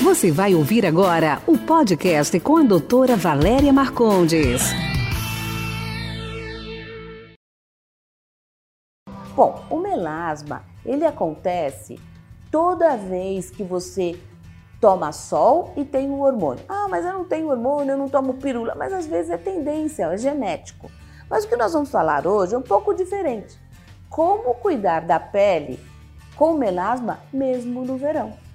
Você vai ouvir agora o podcast com a doutora Valéria Marcondes. Bom, o melasma, ele acontece toda vez que você toma sol e tem um hormônio. Ah, mas eu não tenho hormônio, eu não tomo pirula. Mas às vezes é tendência, é genético. Mas o que nós vamos falar hoje é um pouco diferente. Como cuidar da pele com melasma mesmo no verão?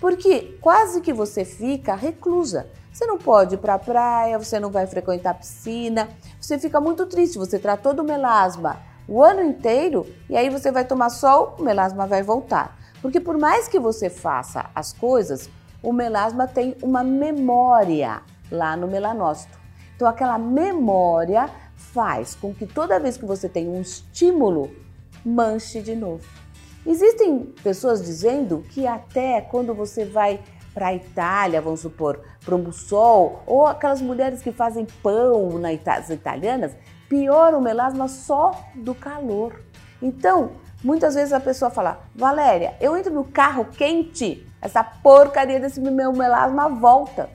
Porque quase que você fica reclusa. Você não pode ir para a praia, você não vai frequentar a piscina, você fica muito triste. Você tratou do melasma o ano inteiro e aí você vai tomar sol, o melasma vai voltar. Porque por mais que você faça as coisas, o melasma tem uma memória lá no melanócito. Então aquela memória faz com que toda vez que você tem um estímulo, manche de novo. Existem pessoas dizendo que até quando você vai para a Itália, vamos supor, para o Mussol, ou aquelas mulheres que fazem pão nas italianas, piora o melasma só do calor. Então, muitas vezes a pessoa fala, Valéria, eu entro no carro quente, essa porcaria desse meu melasma volta.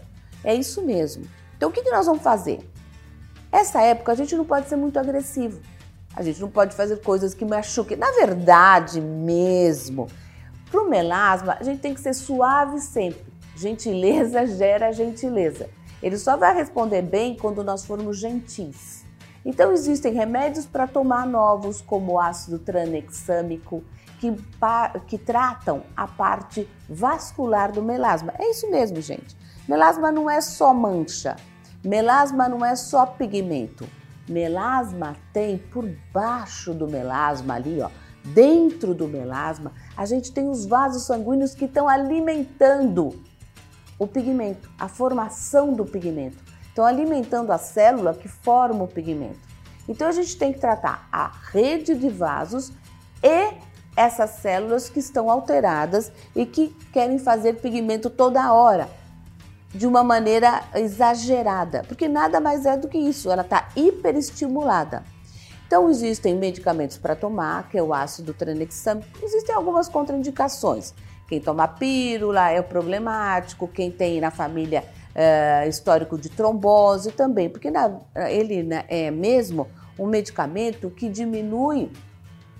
É isso mesmo. Então, o que nós vamos fazer? Essa época a gente não pode ser muito agressivo. A gente não pode fazer coisas que machuquem. Na verdade, mesmo, para o melasma, a gente tem que ser suave sempre. Gentileza gera gentileza. Ele só vai responder bem quando nós formos gentis. Então, existem remédios para tomar novos, como o ácido tranexâmico, que, que tratam a parte vascular do melasma. É isso mesmo, gente. Melasma não é só mancha, melasma não é só pigmento. Melasma tem por baixo do melasma ali, ó, dentro do melasma, a gente tem os vasos sanguíneos que estão alimentando o pigmento, a formação do pigmento. Estão alimentando a célula que forma o pigmento. Então a gente tem que tratar a rede de vasos e essas células que estão alteradas e que querem fazer pigmento toda hora de uma maneira exagerada, porque nada mais é do que isso, ela está hiperestimulada. Então, existem medicamentos para tomar, que é o ácido tranexâmico. Existem algumas contraindicações. Quem toma pílula é problemático, quem tem na família é, histórico de trombose também, porque na, ele né, é mesmo um medicamento que diminui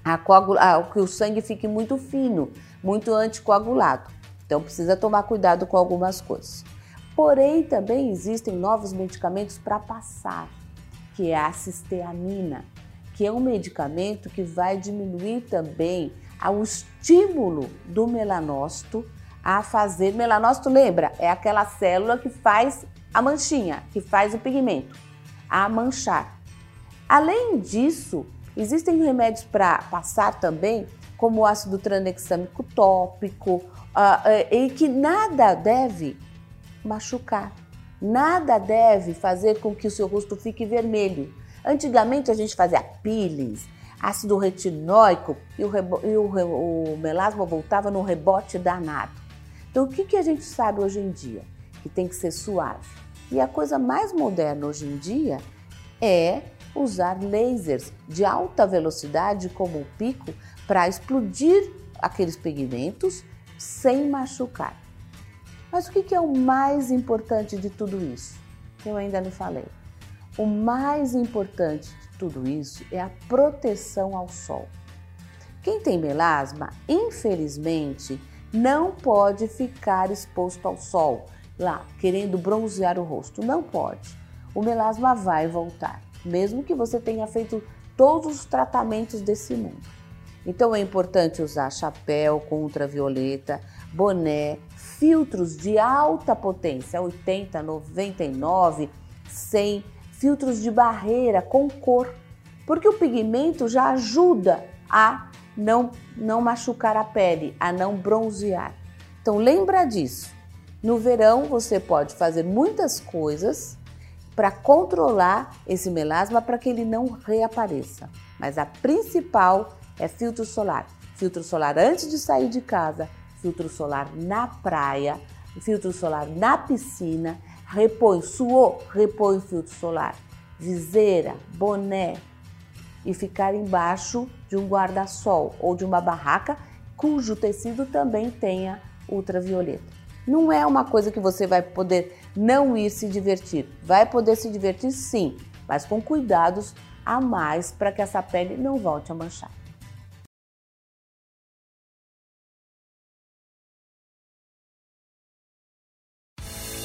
a a, que o sangue fique muito fino, muito anticoagulado. Então, precisa tomar cuidado com algumas coisas. Porém, também existem novos medicamentos para passar, que é a cisteamina, que é um medicamento que vai diminuir também o estímulo do melanócito a fazer. Melanócito, lembra? É aquela célula que faz a manchinha, que faz o pigmento, a manchar. Além disso, existem remédios para passar também, como o ácido tranexâmico tópico, uh, uh, e que nada deve machucar. Nada deve fazer com que o seu rosto fique vermelho. Antigamente a gente fazia peelings, ácido retinóico e o, e o, o melasma voltava num rebote danado. Então o que, que a gente sabe hoje em dia? Que tem que ser suave. E a coisa mais moderna hoje em dia é usar lasers de alta velocidade, como o pico, para explodir aqueles pigmentos sem machucar. Mas o que é o mais importante de tudo isso? Eu ainda não falei. O mais importante de tudo isso é a proteção ao sol. Quem tem melasma, infelizmente, não pode ficar exposto ao sol, lá, querendo bronzear o rosto. Não pode. O melasma vai voltar, mesmo que você tenha feito todos os tratamentos desse mundo. Então é importante usar chapéu com ultravioleta, boné, filtros de alta potência, 80, 99, 100, filtros de barreira com cor, porque o pigmento já ajuda a não, não machucar a pele, a não bronzear. Então lembra disso. No verão você pode fazer muitas coisas para controlar esse melasma para que ele não reapareça. Mas a principal é filtro solar. Filtro solar antes de sair de casa, filtro solar na praia, filtro solar na piscina, repõe, suou, repõe o filtro solar, viseira, boné e ficar embaixo de um guarda-sol ou de uma barraca cujo tecido também tenha ultravioleta. Não é uma coisa que você vai poder não ir se divertir. Vai poder se divertir sim, mas com cuidados a mais para que essa pele não volte a manchar.